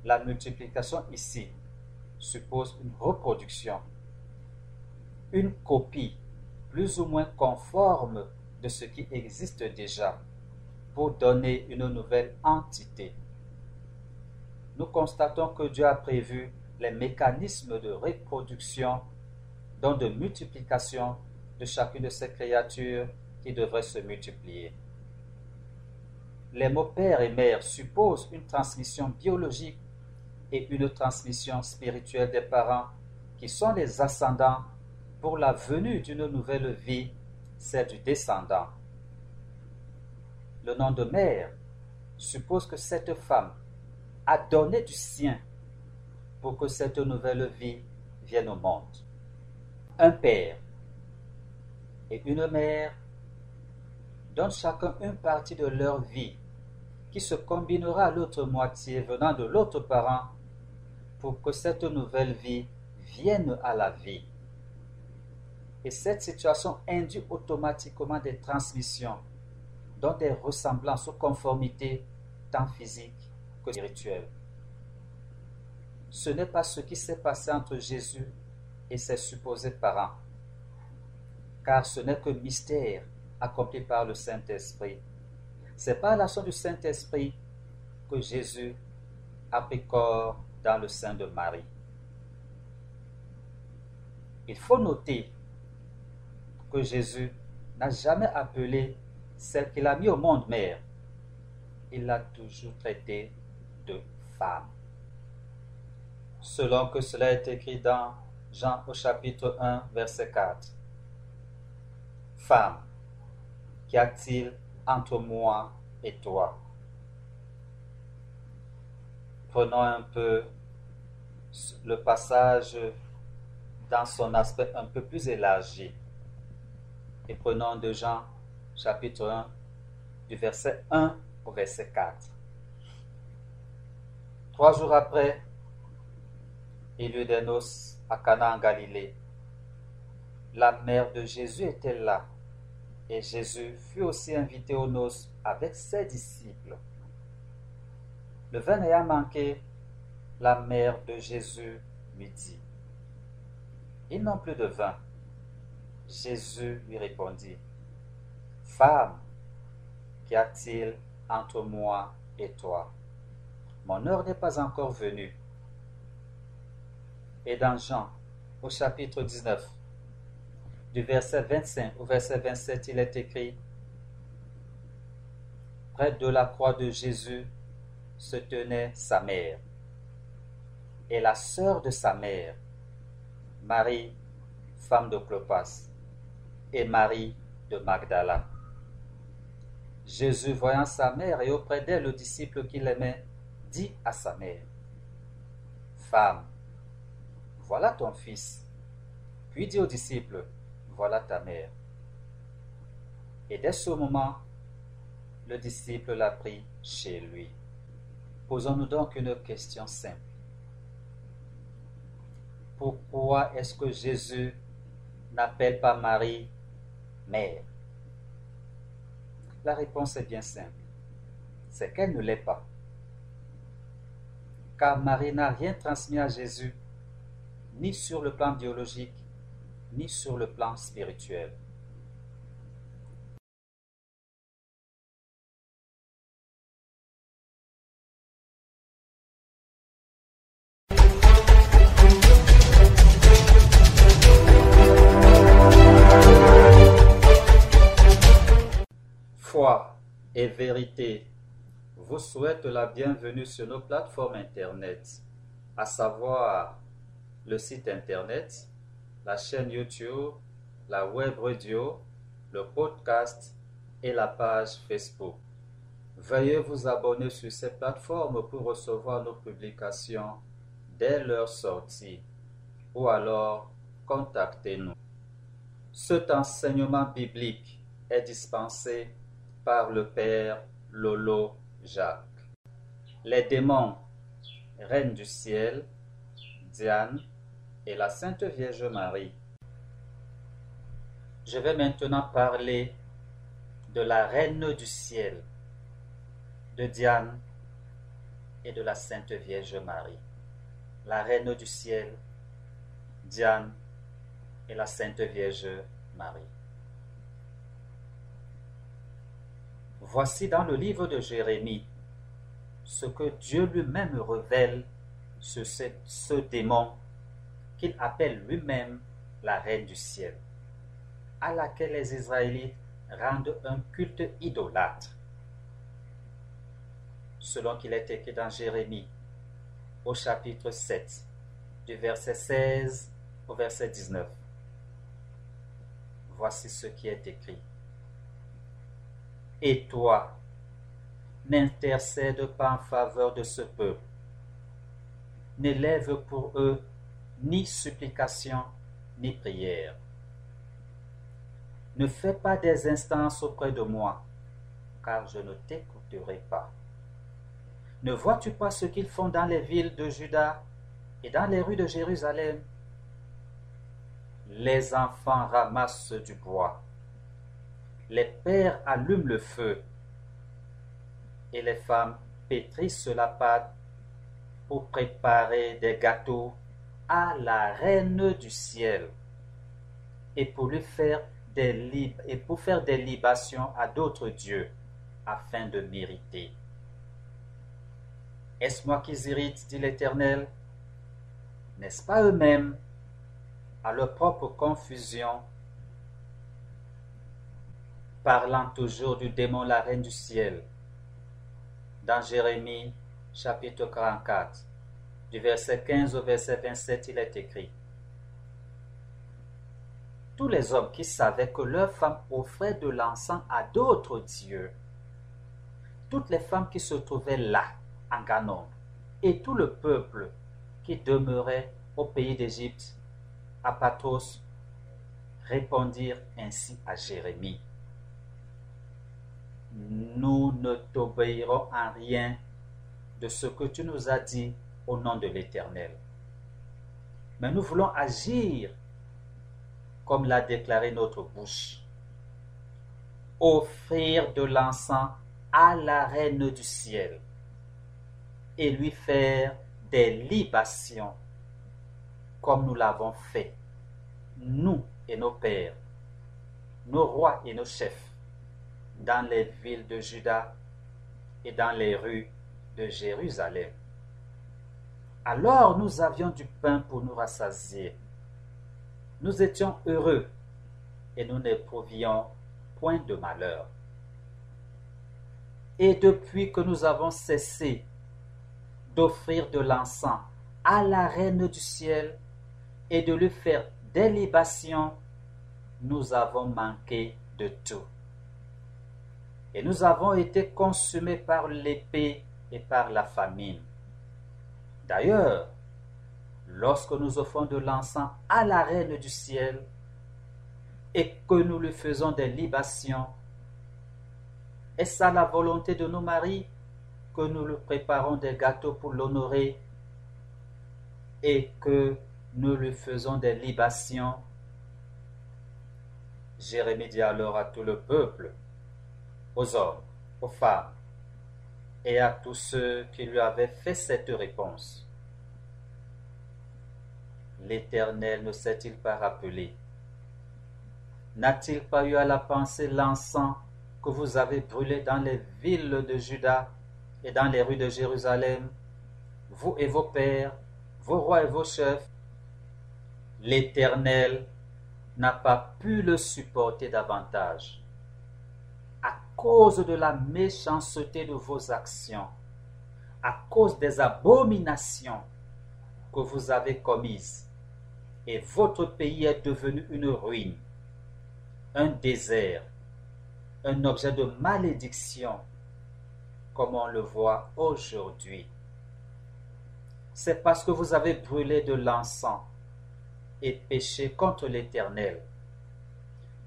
La multiplication ici suppose une reproduction, une copie plus ou moins conforme de ce qui existe déjà pour donner une nouvelle entité. Nous constatons que Dieu a prévu les mécanismes de reproduction, dont de multiplication de chacune de ces créatures qui devraient se multiplier. Les mots père et mère supposent une transmission biologique et une transmission spirituelle des parents qui sont les ascendants pour la venue d'une nouvelle vie, celle du descendant. Le nom de mère suppose que cette femme a donné du sien pour que cette nouvelle vie vienne au monde. Un père et une mère donnent chacun une partie de leur vie qui se combinera à l'autre moitié venant de l'autre parent pour que cette nouvelle vie vienne à la vie. Et cette situation induit automatiquement des transmissions, dont des ressemblances ou conformités tant physiques que spirituelles. Ce n'est pas ce qui s'est passé entre Jésus et ses supposés parents car ce n'est que mystère accompli par le Saint-Esprit. C'est par l'action du Saint-Esprit que Jésus a pris corps dans le sein de Marie. Il faut noter que Jésus n'a jamais appelé celle qu'il a mis au monde mère. Il l'a toujours traitée de femme. Selon que cela est écrit dans Jean au chapitre 1, verset 4. Femme, qu'y a-t-il entre moi et toi? Prenons un peu le passage dans son aspect un peu plus élargi. Et prenons de Jean chapitre 1 du verset 1 au verset 4. Trois jours après, il eut des noces à Cana en Galilée. La mère de Jésus était là et Jésus fut aussi invité aux noces avec ses disciples. Le vin ayant manqué, la mère de Jésus lui dit, Ils n'ont plus de vin. Jésus lui répondit, Femme, qu'y a-t-il entre moi et toi? Mon heure n'est pas encore venue. Et dans Jean, au chapitre 19, du verset 25 au verset 27, il est écrit Près de la croix de Jésus se tenait sa mère et la sœur de sa mère, Marie, femme de Clopas, et Marie de Magdala. Jésus, voyant sa mère et auprès d'elle le disciple qu'il aimait, dit à sa mère, Femme, voilà ton fils. Puis dit au disciple, voilà ta mère. Et dès ce moment, le disciple l'a pris chez lui. Posons-nous donc une question simple. Pourquoi est-ce que Jésus n'appelle pas Marie mère? La réponse est bien simple. C'est qu'elle ne l'est pas. Car Marie n'a rien transmis à Jésus, ni sur le plan biologique, ni sur le plan spirituel. Et vérité vous souhaitent la bienvenue sur nos plateformes Internet, à savoir le site Internet, la chaîne YouTube, la web radio, le podcast et la page Facebook. Veuillez vous abonner sur ces plateformes pour recevoir nos publications dès leur sortie ou alors contactez-nous. Cet enseignement biblique est dispensé par le Père Lolo Jacques. Les démons, Reine du ciel, Diane et la Sainte Vierge Marie. Je vais maintenant parler de la Reine du ciel, de Diane et de la Sainte Vierge Marie. La Reine du ciel, Diane et la Sainte Vierge Marie. Voici dans le livre de Jérémie ce que Dieu lui-même révèle sur ce, démon qu'il appelle lui-même la reine du ciel, à laquelle les Israélites rendent un culte idolâtre. Selon qu'il est écrit dans Jérémie, au chapitre 7, du verset 16 au verset 19. Voici ce qui est écrit. Et toi, n'intercède pas en faveur de ce peuple, n'élève pour eux ni supplication ni prière. Ne fais pas des instances auprès de moi, car je ne t'écouterai pas. Ne vois-tu pas ce qu'ils font dans les villes de Juda et dans les rues de Jérusalem? Les enfants ramassent du bois, les pères allument le feu, et les femmes pétrissent la pâte pour préparer des gâteaux à la reine du ciel et pour lui faire des libations à d'autres dieux afin de mériter. Est-ce moi qui irrite, dit l'Éternel? N'est-ce pas eux-mêmes, à leur propre confusion, parlant toujours du démon la reine du ciel Dans Jérémie chapitre 44, du verset 15 au verset 27, il est écrit Tous les hommes qui savaient que leurs femmes offraient de l'encens à d'autres dieux, toutes les femmes qui se trouvaient là, en nombre, et tout le peuple qui demeurait au pays d'Égypte, à Pathos, répondirent ainsi à Jérémie. Nous ne t'obéirons en rien de ce que tu nous as dit au nom de l'Éternel. Mais nous voulons agir comme l'a déclaré notre bouche. Offrir de l'encens à la reine du ciel et lui faire des libations comme nous l'avons fait, nous et nos pères, nos rois et nos chefs, dans les villes de Juda et dans les rues de Jérusalem. Alors nous avions du pain pour nous rassasier. Nous étions heureux et nous n'éprouvions point de malheur. Et depuis que nous avons cessé d'offrir de l'encens à la reine du ciel et de lui faire des libations, nous avons manqué de tout. Et nous avons été consumés par l'épée et par la famine. D'ailleurs, lorsque nous offrons de l'encens à la Reine du ciel et que nous lui faisons des libations, est-ce à la volonté de nos maris que nous lui préparons des gâteaux pour l'honorer et que nous lui faisons des libations? Jérémie dit alors à tout le peuple, aux hommes, aux femmes, et à tous ceux qui lui avaient fait cette réponse. l'Éternel ne s'est-il pas rappelé? N'a-t-il pas eu à la pensée l'encens que vous avez brûlé dans les villes de Juda et dans les rues de Jérusalem, vous et vos pères, vos rois et vos chefs L'Éternel n'a pas pu le supporter davantage cause de la méchanceté de vos actions, à cause des abominations que vous avez commises, et votre pays est devenu une ruine, un désert, un objet de malédiction, comme on le voit aujourd'hui. C'est parce que vous avez brûlé de l'encens et péché contre l'Éternel,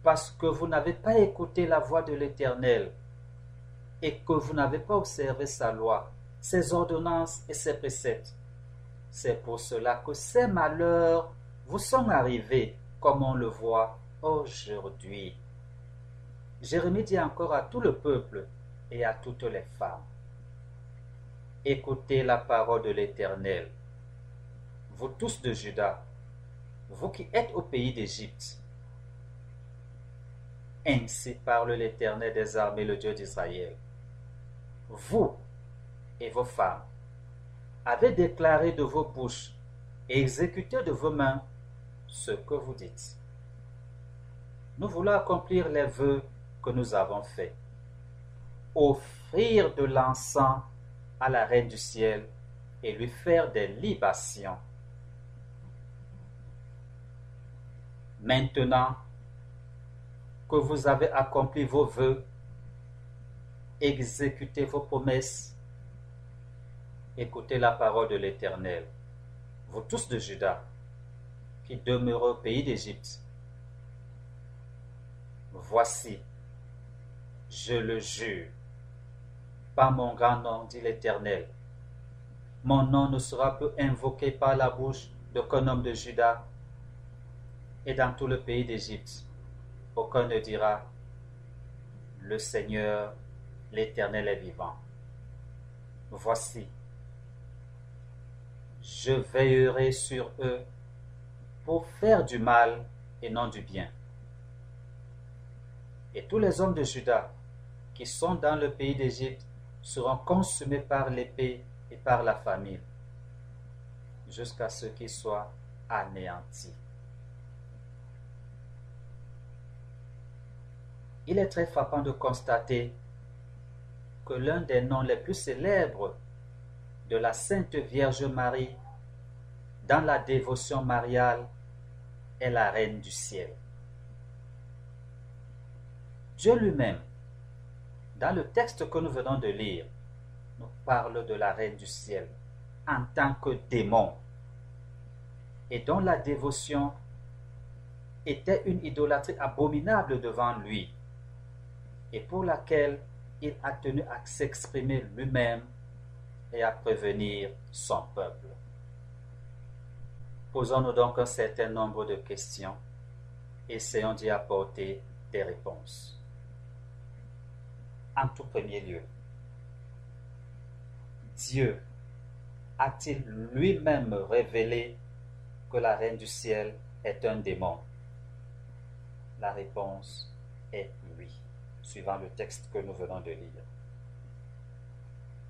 parce que vous n'avez pas écouté la voix de l'Éternel et que vous n'avez pas observé sa loi, ses ordonnances et ses préceptes. C'est pour cela que ces malheurs vous sont arrivés comme on le voit aujourd'hui. Jérémie dit encore à tout le peuple et à toutes les femmes, Écoutez la parole de l'Éternel, vous tous de Juda, vous qui êtes au pays d'Égypte. Ainsi parle l'Éternel des armées, le Dieu d'Israël. Vous et vos femmes avez déclaré de vos bouches et exécuté de vos mains ce que vous dites. Nous voulons accomplir les vœux que nous avons faits. Offrir de l'encens à la Reine du ciel et lui faire des libations. Maintenant que vous avez accompli vos vœux, exécutez vos promesses, écoutez la parole de l'Éternel, vous tous de Juda, qui demeurez au pays d'Égypte. Voici, je le jure, par mon grand nom, dit l'Éternel. Mon nom ne sera plus invoqué par la bouche d'aucun homme de Juda et dans tout le pays d'Égypte. Aucun ne dira, le Seigneur, l'Éternel est vivant. Voici, je veillerai sur eux pour faire du mal et non du bien. Et tous les hommes de Juda qui sont dans le pays d'Égypte seront consumés par l'épée et par la famine, jusqu'à ce qu'ils soient anéantis. Il est très frappant de constater que l'un des noms les plus célèbres de la Sainte Vierge Marie dans la dévotion mariale est la Reine du ciel. Dieu lui-même, dans le texte que nous venons de lire, nous parle de la Reine du ciel en tant que démon et dont la dévotion était une idolâtrie abominable devant lui et pour laquelle il a tenu à s'exprimer lui-même et à prévenir son peuple. Posons-nous donc un certain nombre de questions. Essayons d'y apporter des réponses. En tout premier lieu, Dieu a-t-il lui-même révélé que la reine du ciel est un démon? La réponse est oui suivant le texte que nous venons de lire.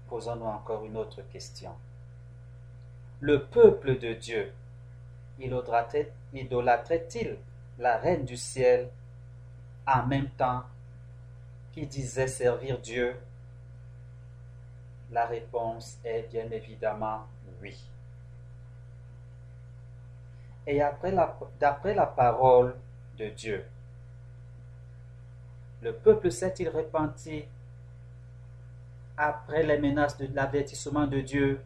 Posons-nous encore une autre question. Le peuple de Dieu idolâtrait-il la reine du ciel en même temps qu'il disait servir Dieu? La réponse est bien évidemment oui. Et d'après la parole de Dieu, le peuple s'est-il repenti après les menaces de l'avertissement de Dieu?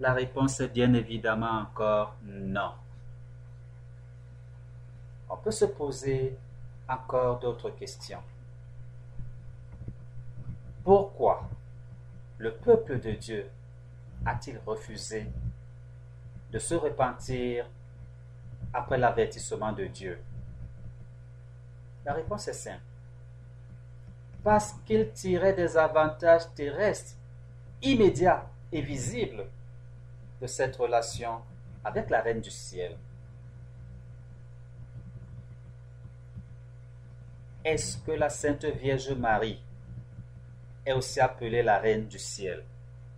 La réponse est bien évidemment encore non. On peut se poser encore d'autres questions. Pourquoi le peuple de Dieu a-t-il refusé de se repentir après l'avertissement de Dieu? La réponse est simple parce qu'il tirait des avantages terrestres immédiats et visibles de cette relation avec la reine du ciel. Est-ce que la Sainte Vierge Marie est aussi appelée la reine du ciel?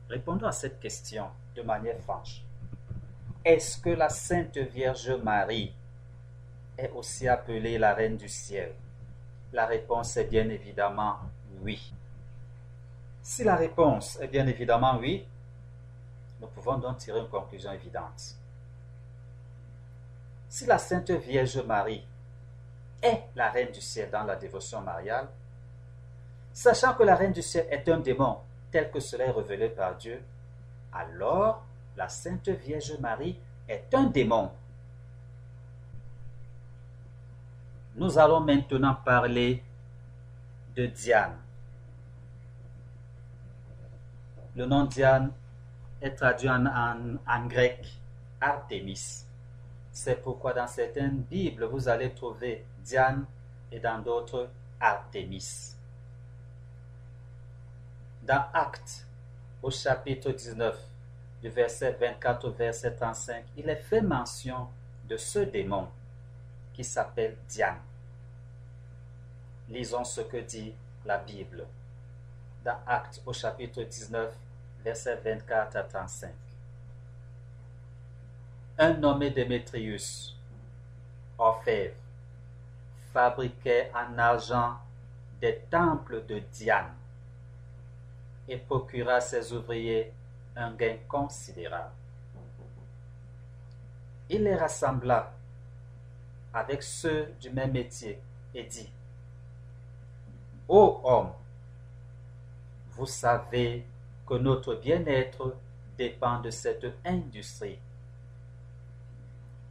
Répondons à cette question de manière franche. Est-ce que la Sainte Vierge Marie est aussi appelée la reine du ciel? La réponse est bien évidemment oui. Si la réponse est bien évidemment oui, nous pouvons donc tirer une conclusion évidente. Si la Sainte Vierge Marie est la reine du ciel dans la dévotion mariale, sachant que la reine du ciel est un démon tel que cela est révélé par Dieu, alors la Sainte Vierge Marie est un démon. Nous allons maintenant parler de Diane. Le nom Diane est traduit en, grec Artemis. C'est pourquoi dans certaines Bibles, vous allez trouver Diane et dans d'autres Artemis. Dans Actes, au chapitre 19, du verset 24 au verset 35, il est fait mention de ce démon qui s'appelle Diane. Lisons ce que dit la Bible dans Actes au chapitre 19, verset 24 à 35. Un nommé Démétrius, orfèvre, fabriquait en argent des temples de Diane et procura à ses ouvriers un gain considérable. Il les rassembla avec ceux du même métier et dit, Ô homme, vous savez que notre bien-être dépend de cette industrie.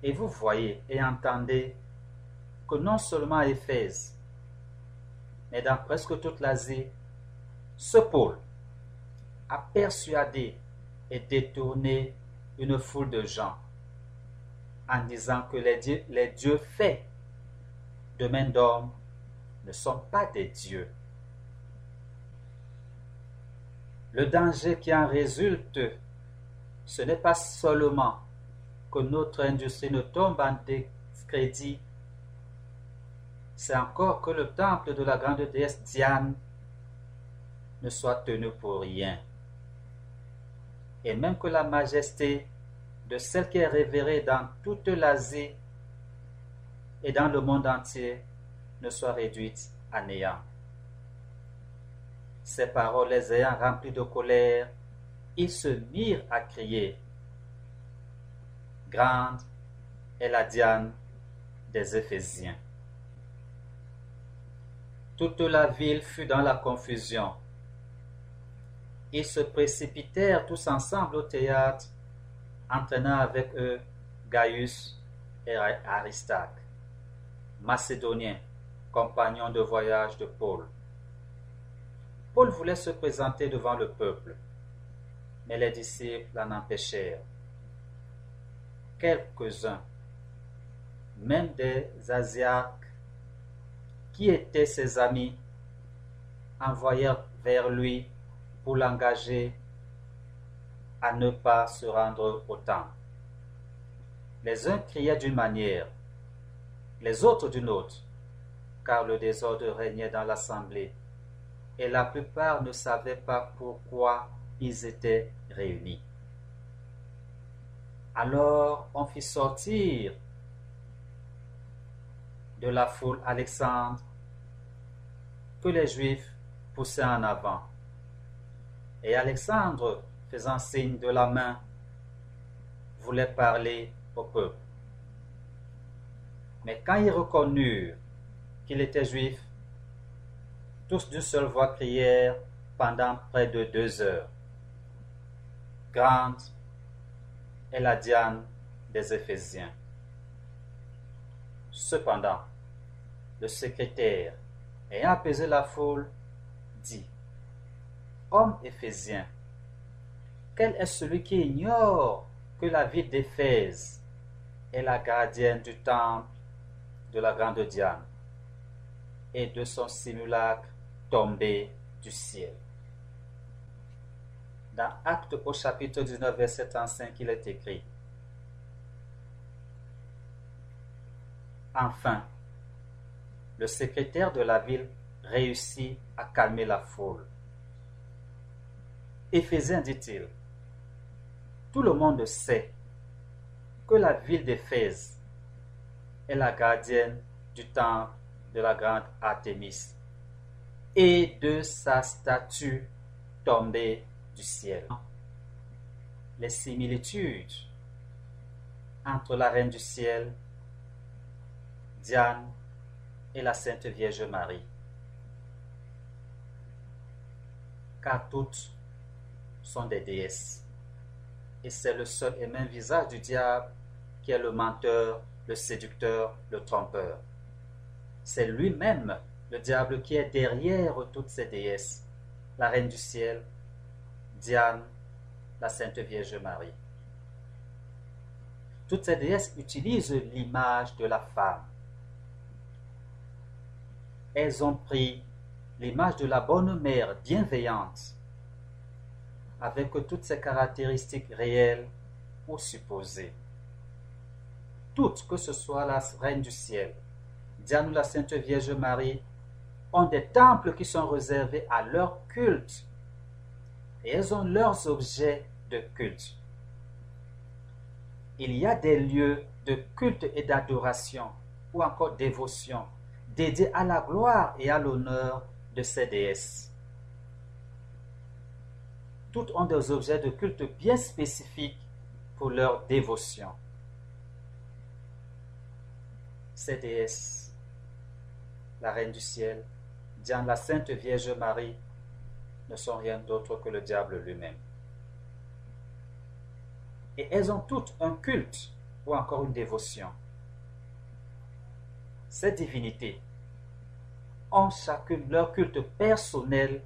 Et vous voyez et entendez que non seulement à Éphèse, mais dans presque toute l'Asie, ce pôle a persuadé et détourné une foule de gens en disant que les dieux, faits de main d'homme ne sont pas des dieux. Le danger qui en résulte, ce n'est pas seulement que notre industrie ne tombe en discrédit, c'est encore que le temple de la grande déesse Diane ne soit tenu pour rien. Et même que la majesté de celle qui est révérée dans toute l'Asie et dans le monde entier ne soit réduite à néant. Ces paroles les ayant remplis de colère, ils se mirent à crier. Grande est la Diane des Éphésiens. Toute la ville fut dans la confusion. Ils se précipitèrent tous ensemble au théâtre, entraînant avec eux Gaius et Aristarque, macédoniens, compagnons de voyage de Paul. Paul voulait se présenter devant le peuple, mais les disciples l'en empêchèrent. Quelques-uns, même des Asiaques, qui étaient ses amis, envoyèrent vers lui pour l'engager à ne pas se rendre au temple. Les uns criaient d'une manière, les autres d'une autre, car le désordre régnait dans l'assemblée et la plupart ne savaient pas pourquoi ils étaient réunis. Alors on fit sortir de la foule Alexandre que les Juifs poussaient en avant. Et Alexandre, faisant signe de la main, voulait parler au peuple. Mais quand ils reconnurent qu'il était juif, tous d'une seule voix crièrent pendant près de deux heures. Grande est la Diane des Éphésiens. Cependant, le secrétaire, ayant apaisé la foule, dit Homme éphésien, quel est celui qui ignore que la ville d'Éphèse est la gardienne du temple de la grande Diane et de son simulacre tombé du ciel? Dans Acte au chapitre 19, verset 35, il est écrit Enfin, le secrétaire de la ville réussit à calmer la foule. Éphésien dit-il, tout le monde sait que la ville d'Éphèse est la gardienne du temple de la grande Artémis et de sa statue tombée du ciel. Les similitudes entre la Reine du ciel, Diane et la Sainte Vierge Marie. Car toutes sont des déesses. Et c'est le seul et même visage du diable qui est le menteur, le séducteur, le trompeur. C'est lui-même, le diable, qui est derrière toutes ces déesses. La Reine du ciel, Diane, la Sainte Vierge Marie. Toutes ces déesses utilisent l'image de la femme. Elles ont pris l'image de la bonne mère bienveillante, avec toutes ses caractéristiques réelles ou supposées. Toutes, que ce soit la Reine du ciel, Diane ou la Sainte Vierge Marie, ont des temples qui sont réservés à leur culte. Et elles ont leurs objets de culte. Il y a des lieux de culte et d'adoration ou encore dévotion dédiés à la gloire et à l'honneur de ces déesses. Toutes ont des objets de culte bien spécifiques pour leur dévotion. Ces déesses, la Reine du Ciel, Diane la Sainte Vierge Marie, ne sont rien d'autre que le diable lui-même. Et elles ont toutes un culte ou encore une dévotion. Ces divinités ont chacune leur culte personnel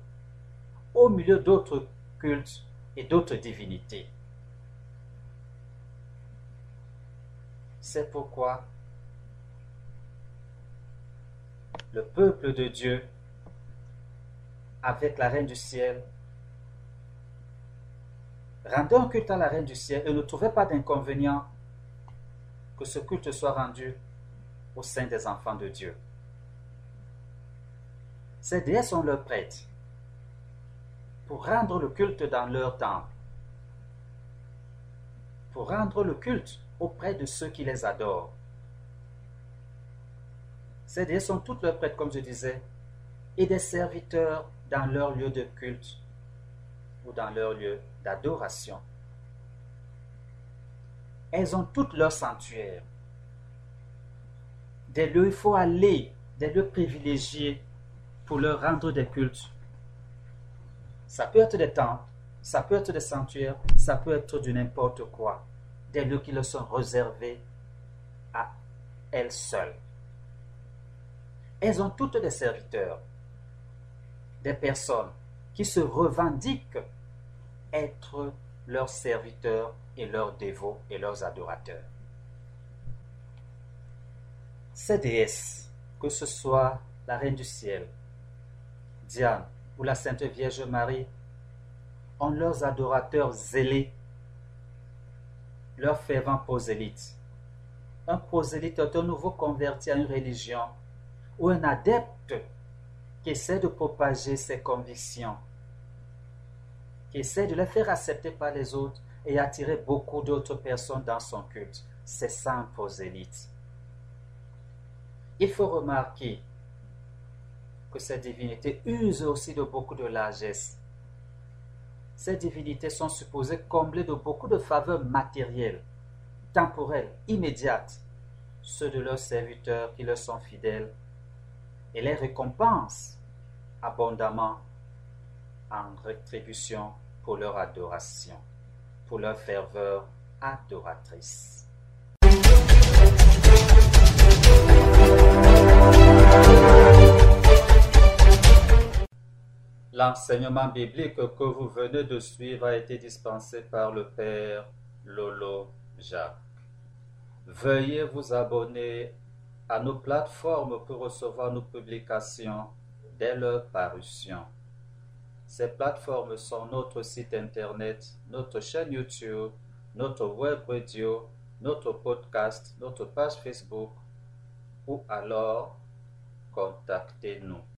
au milieu d'autres et d'autres divinités. C'est pourquoi le peuple de Dieu, avec la Reine du ciel, rendait un culte à la Reine du ciel et ne trouvait pas d'inconvénient que ce culte soit rendu au sein des enfants de Dieu. Ces déesses sont leurs prêtres pour rendre le culte dans leur temple, pour rendre le culte auprès de ceux qui les adorent. Ces déesses sont toutes leurs prêtres, comme je disais, et des serviteurs dans leur lieu de culte ou dans leur lieu d'adoration. Elles ont toutes leurs sanctuaires, des lieux où il faut aller, des lieux privilégiés pour leur rendre des cultes. Ça peut être des temples, ça peut être des sanctuaires, ça peut être du n'importe quoi. Des lieux qui leur sont réservés à elles seules. Elles ont toutes des serviteurs, des personnes qui se revendiquent être leurs serviteurs et leurs dévots et leurs adorateurs. Ces déesses, que ce soit la Reine du Ciel, Diane ou la Sainte Vierge Marie, ont leurs adorateurs zélés, leurs fervents prosélytes. Un prosélyte est un nouveau converti à une religion ou un adepte qui essaie de propager ses convictions qui essaie de les faire accepter par les autres et attirer beaucoup d'autres personnes dans son culte. C'est ça un prosélyte. Il faut remarquer que ces divinités usent aussi de beaucoup de largesse. Ces divinités sont supposées combler de beaucoup de faveurs matérielles, temporelles, immédiates, ceux de leurs serviteurs qui leur sont fidèles, et les récompensent abondamment en rétribution pour leur adoration, pour leur ferveur adoratrice. L'enseignement biblique que vous venez de suivre a été dispensé par le Père Lolo Jacques. Veuillez vous abonner à nos plateformes pour recevoir nos publications dès leur parution. Ces plateformes sont notre site internet, notre chaîne YouTube, notre web radio, notre podcast, notre page Facebook ou alors contactez-nous.